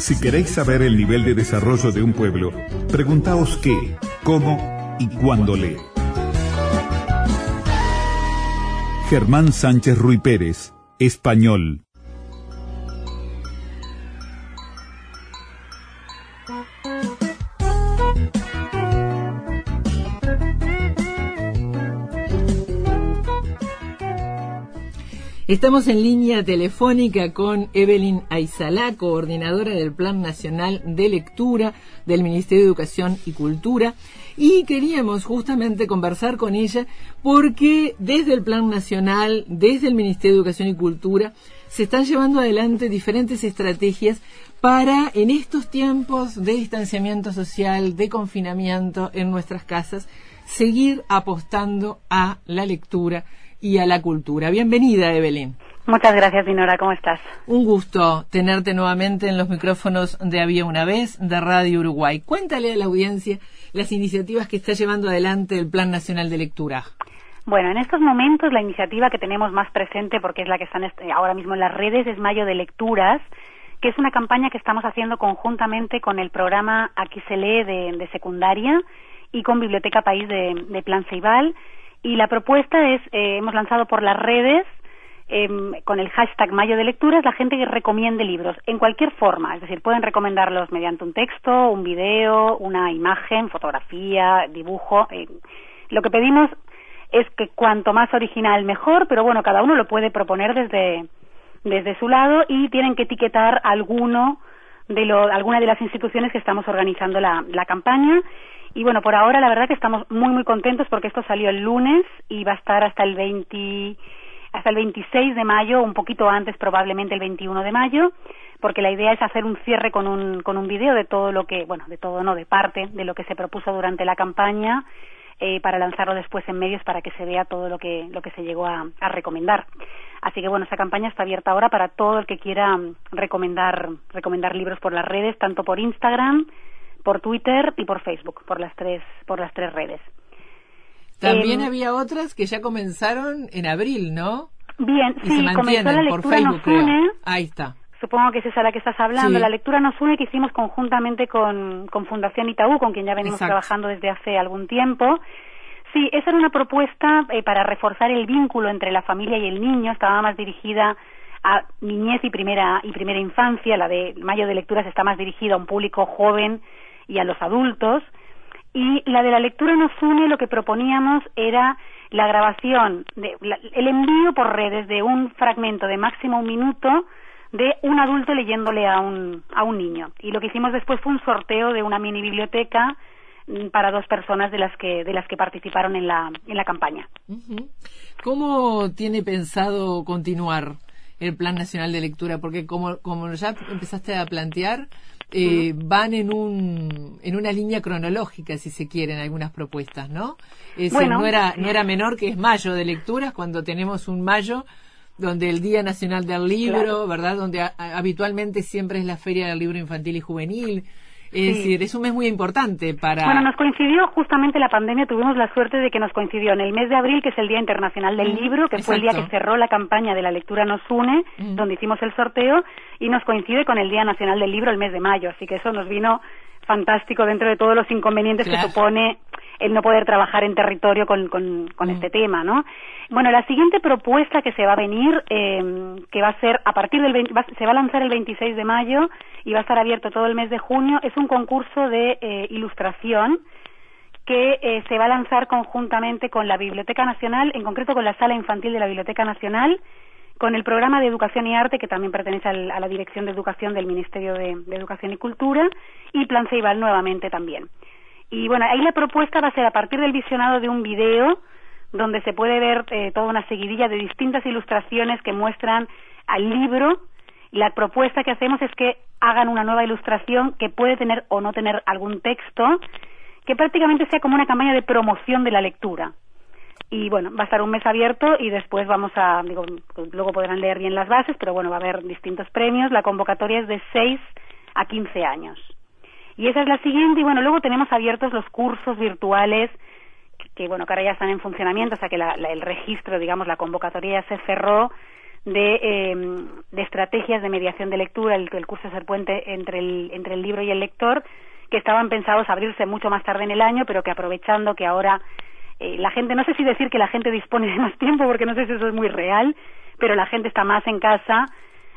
Si queréis saber el nivel de desarrollo de un pueblo, preguntaos qué, cómo y cuándo lee. Germán Sánchez Ruy Pérez, español. Estamos en línea telefónica con Evelyn Aizalá, coordinadora del Plan Nacional de Lectura del Ministerio de Educación y Cultura, y queríamos justamente conversar con ella porque desde el Plan Nacional, desde el Ministerio de Educación y Cultura, se están llevando adelante diferentes estrategias para, en estos tiempos de distanciamiento social, de confinamiento en nuestras casas, seguir apostando a la lectura y a la cultura. Bienvenida, Evelyn. Muchas gracias, Dinora. ¿Cómo estás? Un gusto tenerte nuevamente en los micrófonos de Había una vez, de Radio Uruguay. Cuéntale a la audiencia las iniciativas que está llevando adelante el Plan Nacional de Lectura. Bueno, en estos momentos la iniciativa que tenemos más presente, porque es la que está ahora mismo en las redes, es Mayo de Lecturas, que es una campaña que estamos haciendo conjuntamente con el programa Aquí se lee de, secundaria y con Biblioteca País de, de Plan Ceibal y la propuesta es, eh, hemos lanzado por las redes em, con el hashtag Mayo de Lecturas la gente que recomiende libros en cualquier forma, es decir, pueden recomendarlos mediante un texto, un video, una imagen, fotografía, dibujo. Eh, lo que pedimos es que cuanto más original mejor, pero bueno, cada uno lo puede proponer desde, desde su lado y tienen que etiquetar alguno de lo, alguna de las instituciones que estamos organizando la, la campaña y bueno, por ahora la verdad que estamos muy muy contentos porque esto salió el lunes y va a estar hasta el 20 hasta el 26 de mayo, un poquito antes probablemente el 21 de mayo, porque la idea es hacer un cierre con un con un video de todo lo que, bueno, de todo no, de parte de lo que se propuso durante la campaña eh, para lanzarlo después en medios para que se vea todo lo que lo que se llegó a, a recomendar. Así que bueno, esa campaña está abierta ahora para todo el que quiera recomendar recomendar libros por las redes, tanto por Instagram por Twitter y por Facebook, por las tres, por las tres redes. También em, había otras que ya comenzaron en abril, ¿no? Bien, sí, comenzó la lectura nos une. Ahí está. Supongo que es esa la que estás hablando. La lectura nos une que hicimos conjuntamente con, con Fundación Itaú, con quien ya venimos trabajando desde hace algún tiempo. Sí, esa era una propuesta eh, para reforzar el vínculo entre la familia y el niño. Estaba más dirigida a niñez y primera y primera infancia. La de Mayo de Lecturas está más dirigida a un público joven y a los adultos. Y la de la lectura nos une, lo que proponíamos era la grabación, de, el envío por redes de un fragmento de máximo un minuto de un adulto leyéndole a un, a un niño. Y lo que hicimos después fue un sorteo de una mini biblioteca mm, para dos personas de las que, de las que participaron en la, en la campaña. ¿Cómo tiene pensado continuar el Plan Nacional de Lectura? Porque como, como ya empezaste a plantear, eh, van en, un, en una línea cronológica, si se quieren, algunas propuestas, ¿no? no, era, no era menor que es mayo de lecturas, cuando tenemos un mayo donde el Día Nacional del Libro, ¿verdad? Donde habitualmente siempre es la Feria del Libro Infantil y Juvenil. Es decir, es un mes muy importante para... Bueno, nos coincidió justamente la pandemia, tuvimos la suerte de que nos coincidió en el mes de abril, que es el Día Internacional del Libro, que fue el día que cerró la campaña de la lectura nos une, donde hicimos el sorteo, y nos coincide con el Día Nacional del Libro el mes de mayo, así que eso nos vino fantástico dentro de todos los inconvenientes que supone el no poder trabajar en territorio con, con, con este tema, ¿no? Bueno, la siguiente propuesta que se va a venir, eh, que va a ser a partir del se va a lanzar el 26 de mayo y va a estar abierto todo el mes de junio, es un concurso de eh, ilustración que eh, se va a lanzar conjuntamente con la Biblioteca Nacional, en concreto con la Sala Infantil de la Biblioteca Nacional, con el programa de Educación y Arte, que también pertenece a la Dirección de Educación del Ministerio de, Educación y Cultura, y Plan Ceibal nuevamente también. Y bueno, ahí la propuesta va a ser a partir del visionado de un video donde se puede ver eh, toda una seguidilla de distintas ilustraciones que muestran al libro. La propuesta que hacemos es que hagan una nueva ilustración que puede tener o no tener algún texto, que prácticamente sea como una campaña de promoción de la lectura. Y bueno, va a estar un mes abierto y después vamos a, digo, luego podrán leer bien las bases, pero bueno, va a haber distintos premios. La convocatoria es de 6 a 15 años. Y esa es la siguiente, y bueno, luego tenemos abiertos los cursos virtuales que, bueno, que ahora ya están en funcionamiento, o sea que el registro, digamos, la convocatoria ya se cerró de, em, de estrategias de mediación de lectura, el, el curso Ser Puente entre el, entre el libro y el lector, que estaban pensados abrirse mucho más tarde en el año, pero que aprovechando que ahora eh, la gente, no sé si decir que la gente dispone de más tiempo, porque no sé si eso es muy real, pero la gente está más en casa,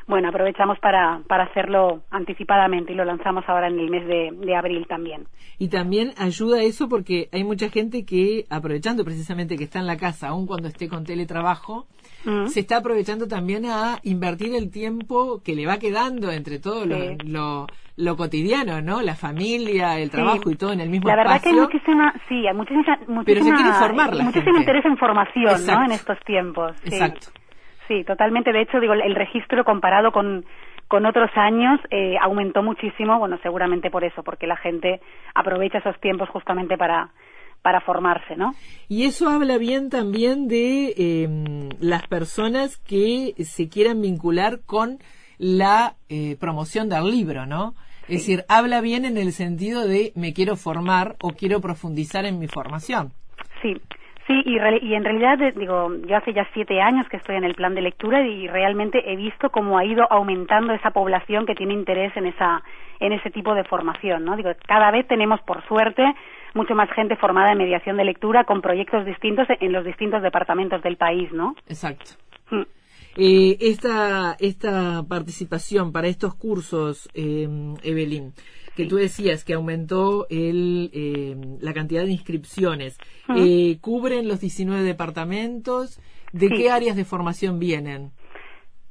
bueno, aprovechamos para, para hacerlo anticipadamente y lo lanzamos ahora en el mes de, abril también. Y también ayuda eso porque hay mucha gente que, aprovechando precisamente que está en la casa, aun cuando esté con teletrabajo, mm. se está aprovechando también a invertir el tiempo que le va quedando entre todo lo, lo, cotidiano, ¿no? La familia, el trabajo y todo en el mismo La verdad que hay muchísima, sí, hay muchísima, muchísima, Pero se quiere informar la muchísimo interés en formación, ¿no? En estos tiempos. Exacto. Sí, totalmente. De hecho, digo, el registro comparado con, con otros años eh, aumentó muchísimo, bueno, seguramente por eso, porque la gente aprovecha esos tiempos justamente para, para formarse, ¿no? Y eso habla bien también de eh, las personas que se quieran vincular con la eh, promoción del libro, ¿no? Es decir, habla bien en el sentido de me quiero formar o quiero profundizar en mi formación. Sí, Sí, y, y, en realidad, digo, yo hace ya siete años que estoy en el plan de lectura y realmente he visto cómo ha ido aumentando esa población que tiene interés en esa en ese tipo de formación, ¿no? Digo, cada vez tenemos, por suerte, mucho más gente formada en mediación de lectura con proyectos distintos en los distintos departamentos del país, ¿no? Exacto. Mm. Eh, esta, esta participación para estos cursos, eh, Evelyn, que tú decías que aumentó el, eh, la cantidad de inscripciones. Eh, ¿Cubren los 19 departamentos? ¿De qué áreas de formación vienen?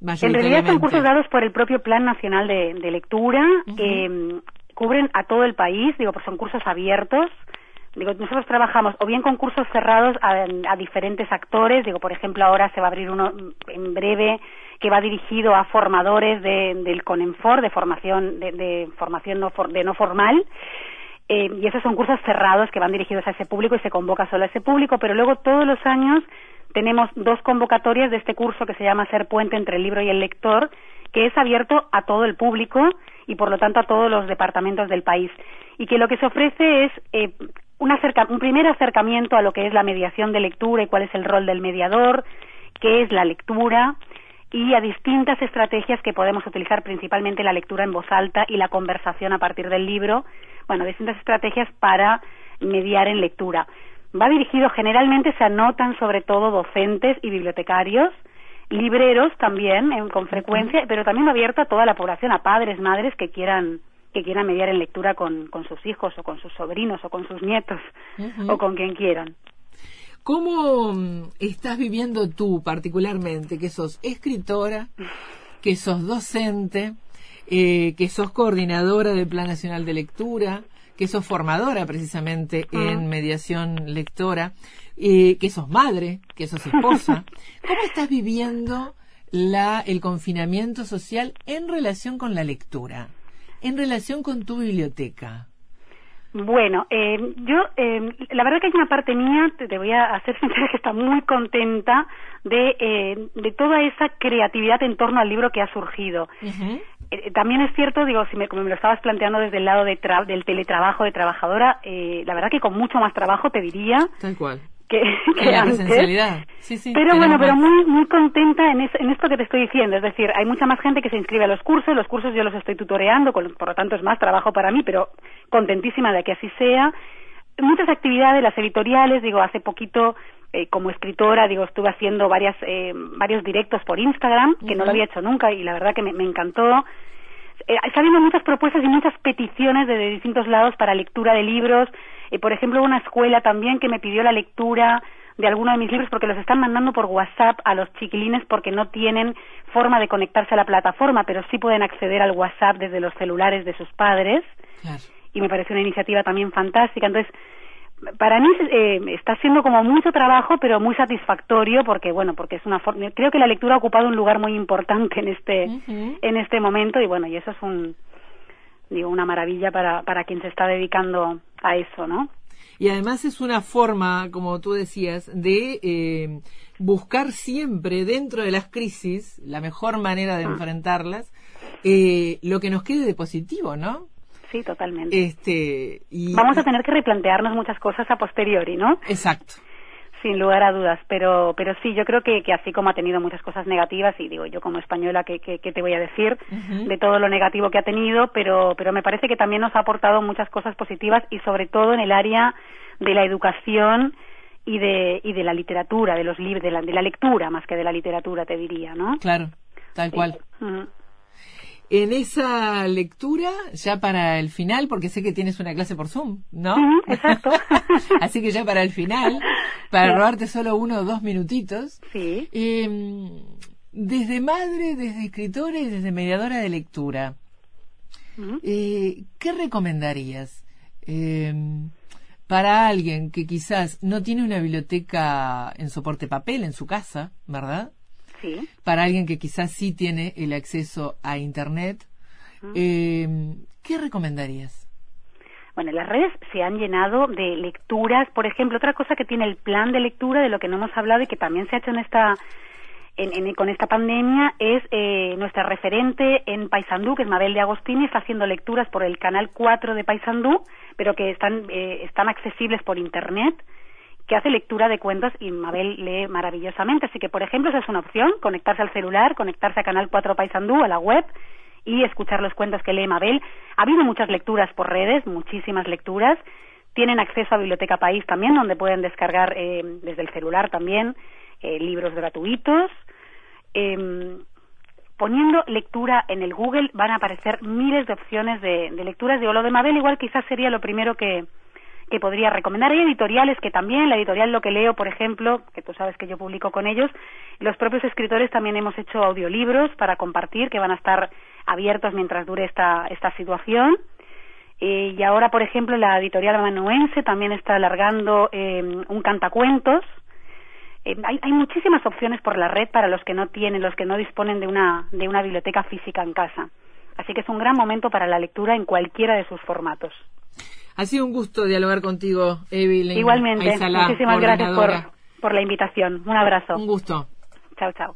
En realidad son cursos dados por el propio Plan Nacional de, Lectura. que cubren a todo el país, digo, pues son cursos abiertos. Digo, nosotros trabajamos o bien con cursos cerrados a, diferentes actores, digo, por ejemplo, ahora se va a abrir uno en breve que va dirigido a formadores de, del CONENFOR, de formación, de, formación no, de no formal, eh, y esos son cursos cerrados que van dirigidos a ese público y se convoca solo a ese público, pero luego todos los años tenemos dos convocatorias de este curso que se llama Ser Puente entre el libro y el lector, que es abierto a todo el público y por lo tanto a todos los departamentos del país. Y que lo que se ofrece es eh, un, un primer acercamiento a lo que es la mediación de lectura y cuál es el rol del mediador, qué es la lectura, y a distintas estrategias que podemos utilizar, principalmente la lectura en voz alta y la conversación a partir del libro, bueno, distintas estrategias para mediar en lectura. Va dirigido, generalmente se anotan sobre todo docentes y bibliotecarios, libreros también, con frecuencia, pero también abierto a toda la población, a padres, madres que quieran que quieran mediar en lectura con, con sus hijos o con sus sobrinos o con sus nietos o con quien quieran. ¿Cómo mm, estás viviendo tú particularmente, que sos escritora, que sos docente, eh, que sos coordinadora del Plan Nacional de Lectura, que sos formadora precisamente en mediación lectora, eh, que sos madre, que sos esposa? ¿Cómo estás viviendo la, el confinamiento social en relación con la lectura, en relación con tu biblioteca? Bueno, eh, yo, eh, la verdad que hay una parte mía, te, voy a hacer sincera, que está muy contenta de, eh, de toda esa creatividad en torno al libro que ha surgido. Eh, también es cierto, digo, si me, como me lo estabas planteando desde el lado de del teletrabajo de trabajadora, eh, la verdad que con mucho más trabajo te diría. Tal cual que, la presencialidad. Sí, sí, pero bueno, pero muy muy contenta en, en esto que te estoy diciendo. Es decir, hay mucha más gente que se inscribe a los cursos. Los cursos yo los estoy tutoreando, por lo tanto es más trabajo para mí, pero contentísima de que así sea. Muchas actividades, las editoriales, digo, hace poquito eh, como escritora, digo, estuve haciendo varias, eh, varios directos por Instagram, que no lo había hecho nunca y la verdad que me, me encantó. Eh, está habiendo muchas propuestas y muchas peticiones de distintos lados para lectura de libros, eh, por ejemplo, una escuela también que me pidió la lectura de alguno de mis libros porque los están mandando por WhatsApp a los chiquilines porque no tienen forma de conectarse a la plataforma, pero sí pueden acceder al WhatsApp desde los celulares de sus padres. Y me parece una iniciativa también fantástica. Entonces, para mí eh, está siendo como mucho trabajo, pero muy satisfactorio porque, bueno, porque es una forma. Creo que la lectura ha ocupado un lugar muy importante en este, en este momento y, bueno, y eso es un, digo, una maravilla para, para quien se está dedicando a eso, ¿no? Y además es una forma, como tú decías, de eh, buscar siempre dentro de las crisis la mejor manera de ah. enfrentarlas, eh, lo que nos quede de positivo, ¿no? Sí, totalmente. Este, y, Vamos a tener que replantearnos muchas cosas a posteriori, ¿no? Exacto. Sin lugar a dudas, pero, pero sí, yo creo que, que así como ha tenido muchas cosas negativas, y digo yo como española, ¿qué, qué, te voy a decir de todo lo negativo que ha tenido? Pero, pero me parece que también nos ha aportado muchas cosas positivas y sobre todo en el área de la educación y de, y de la literatura, de los libros, de la, de la lectura más que de la literatura, te diría, ¿no? Claro, tal cual en esa lectura, ya para el final, porque sé que tienes una clase por Zoom, ¿no? exacto. Así que ya para el final, para robarte solo uno o dos minutitos. Sí. Em, desde madre, desde escritora y desde mediadora de lectura, eh, ¿qué recomendarías em, para alguien que quizás no tiene una biblioteca en soporte papel en su casa, ¿verdad? Para alguien que quizás sí tiene el acceso a Internet. Eh, ¿Qué recomendarías? Bueno, las redes se han llenado de lecturas. Por ejemplo, otra cosa que tiene el plan de lectura, de lo que no hemos hablado y que también se ha hecho en esta con esta pandemia es eh, nuestra referente en Paysandú, que es Mabel de Agostini, está haciendo lecturas por el canal 4 de Paysandú, pero que están, eh, están accesibles por Internet que hace lectura de cuentos y Mabel lee maravillosamente. Así que, por ejemplo, esa es una opción, conectarse al celular, conectarse a Canal 4 Paisandú, a la web, y escuchar los cuentos que lee Mabel. Ha habido muchas lecturas por redes, muchísimas lecturas. Tienen acceso a Biblioteca País también, donde pueden descargar eh, desde el celular también eh, libros gratuitos. Em, poniendo lectura en el Google van a aparecer miles de opciones de, de lecturas. de lo de Mabel igual quizás sería lo primero que, que podría recomendar. Hay editoriales que también, la editorial Lo que leo, por ejemplo, que tú sabes que yo publico con ellos, los propios escritores también hemos hecho audiolibros para compartir, que van a estar abiertos mientras dure esta, esta situación. Eh, y ahora, por ejemplo, la editorial amanuense también está alargando eh, un cantacuentos. Eh, hay, hay, muchísimas opciones por la red para los que no tienen, los que no disponen de una, de una biblioteca física en casa. Así que es un gran momento para la lectura en cualquiera de sus formatos. Ha sido un gusto dialogar contigo, Evelyn. Igualmente. Muchísimas gracias por, por la invitación. Un abrazo. Un gusto. Chao, chao.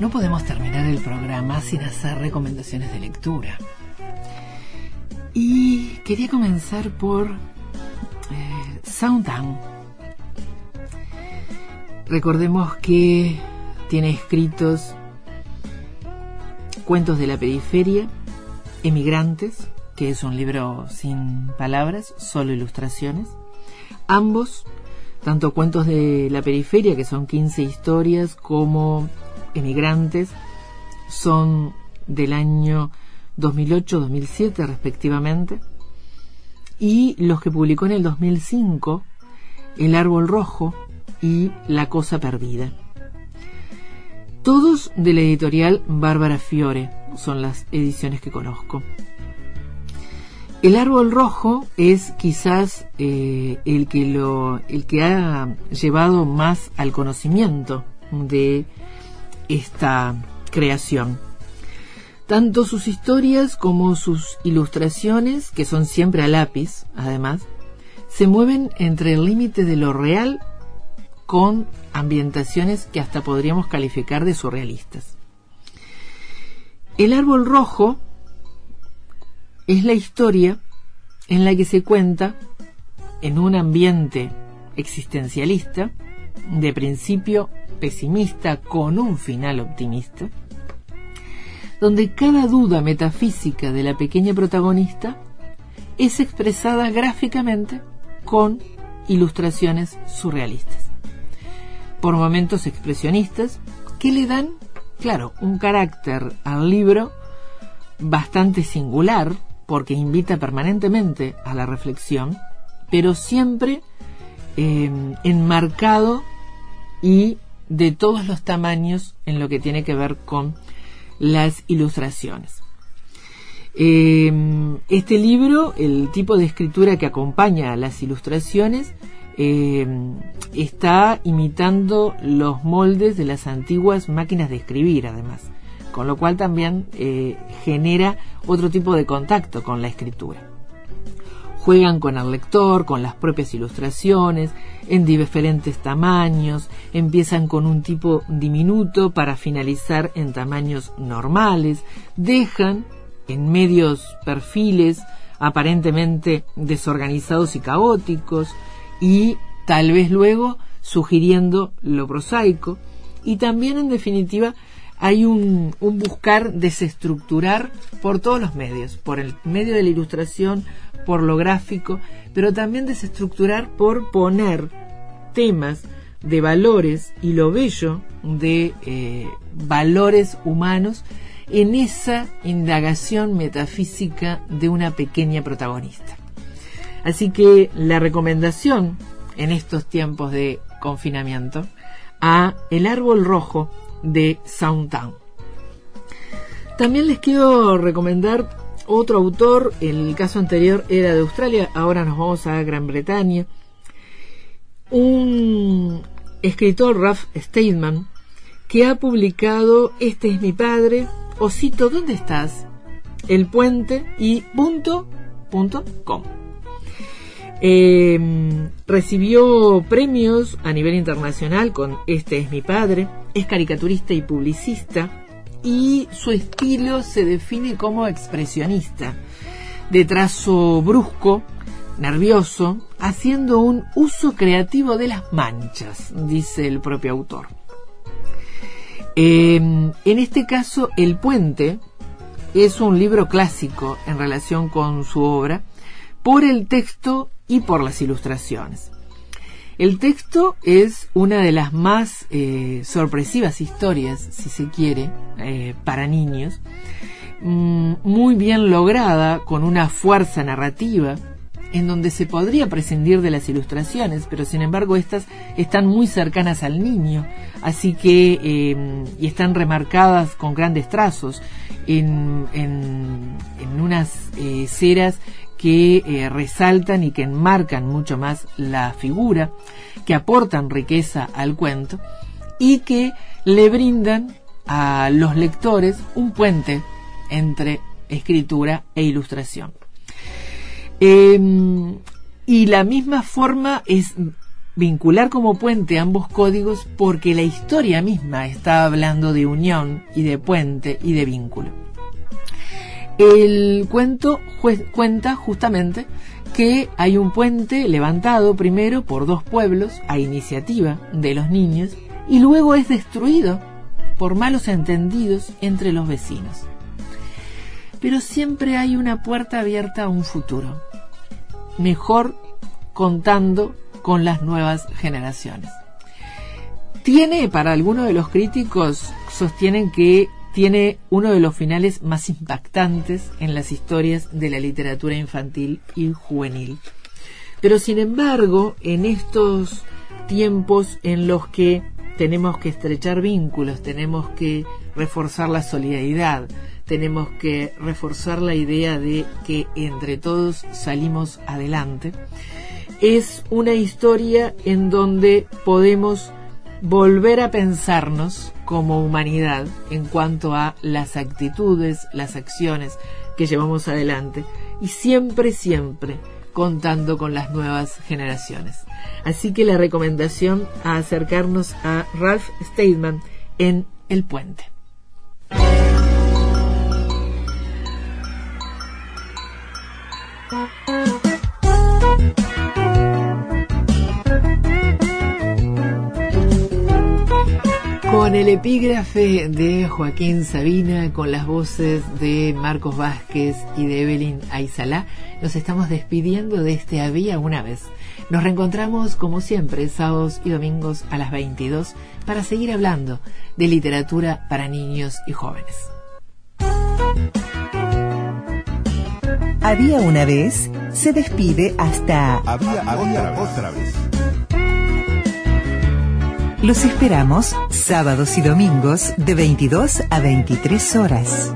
No podemos terminar el programa sin hacer recomendaciones de lectura. Y quería comenzar por eh, Soundtown. Recordemos que tiene escritos Cuentos de la Periferia, Emigrantes, que es un libro sin palabras, solo ilustraciones. Ambos, tanto Cuentos de la Periferia, que son 15 historias, como Emigrantes, son del año 2008-2007 respectivamente. Y los que publicó en el 2005, El Árbol Rojo y La Cosa Perdida. Todos de la editorial Bárbara Fiore son las ediciones que conozco. El árbol rojo es quizás eh, el, que el que ha llevado más al conocimiento de esta creación. Tanto sus historias como sus ilustraciones, que son siempre a lápiz, además, se mueven entre el límite de lo real con ambientaciones que hasta podríamos calificar de surrealistas. El árbol rojo es la historia en la que se cuenta en un ambiente existencialista, de principio pesimista con un final optimista, donde cada duda metafísica de la pequeña protagonista es expresada gráficamente con ilustraciones surrealistas por momentos expresionistas que le dan, claro, un carácter al libro bastante singular porque invita permanentemente a la reflexión, pero siempre em, enmarcado y de todos los tamaños en lo que tiene que ver con las ilustraciones. Em, este libro, el tipo de escritura que acompaña a las ilustraciones, eh, está imitando los moldes de las antiguas máquinas de escribir, además, con lo cual también eh, genera otro tipo de contacto con la escritura. Juegan con el lector, con las propias ilustraciones, en diferentes tamaños, empiezan con un tipo diminuto para finalizar en tamaños normales, dejan en medios perfiles aparentemente desorganizados y caóticos y tal vez luego sugiriendo lo prosaico y también en definitiva hay un, buscar desestructurar por todos los medios, por el medio de la ilustración, por lo gráfico, pero también desestructurar por poner temas de valores y lo bello de eh, valores humanos en esa indagación metafísica de una pequeña protagonista. Así que la recomendación en estos tiempos de confinamiento a El árbol rojo de Soundtown. También les quiero recomendar otro autor, el caso anterior era de Australia, ahora nos vamos a Gran Bretaña. Un escritor, Ralph Steadman, que ha publicado Este es mi padre, Osito, ¿dónde estás? El puente y punto, punto com. Em, recibió premios a nivel internacional con Este es mi padre, es caricaturista y publicista y su estilo se define como expresionista, de trazo brusco, nervioso, haciendo un uso creativo de las manchas, dice el propio autor. Em, en este caso, El puente es un libro clásico en relación con su obra por el texto y por las ilustraciones. El texto es una de las más eh, sorpresivas historias, si se quiere, eh, para niños, mm, muy bien lograda, con una fuerza narrativa, en donde se podría prescindir de las ilustraciones, pero sin embargo estas están muy cercanas al niño, así que eh, y están remarcadas con grandes trazos en, en, unas eh, ceras que eh, resaltan y que enmarcan mucho más la figura, que aportan riqueza al cuento y que le brindan a los lectores un puente entre escritura e ilustración. Em, y la misma forma es vincular como puente ambos códigos porque la historia misma está hablando de unión y de puente y de vínculo. El cuento cuenta justamente que hay un puente levantado primero por dos pueblos a iniciativa de los niños y luego es destruido por malos entendidos entre los vecinos. Pero siempre hay una puerta abierta a un futuro mejor contando con las nuevas generaciones. Tiene, para algunos de los críticos, sostienen que tiene uno de los finales más impactantes en las historias de la literatura infantil y juvenil. Pero sin embargo, en estos tiempos en los que tenemos que estrechar vínculos, tenemos que reforzar la solidaridad, tenemos que reforzar la idea de que entre todos salimos adelante. Es una historia en donde podemos volver a pensarnos como humanidad en cuanto a las actitudes, las acciones que llevamos adelante y siempre, siempre contando con las nuevas generaciones. Así que la recomendación a acercarnos a Ralph Steadman en El Puente. Con el epígrafe de Joaquín Sabina, con las voces de Marcos Vázquez y de Evelyn Aizalá, nos estamos despidiendo de este Había una vez. Nos reencontramos como siempre sábados y domingos a las 22 para seguir hablando de literatura para niños y jóvenes. Había una vez, se despide hasta... Había, otra, vez. Los esperamos sábados y domingos de 22 a 23 horas.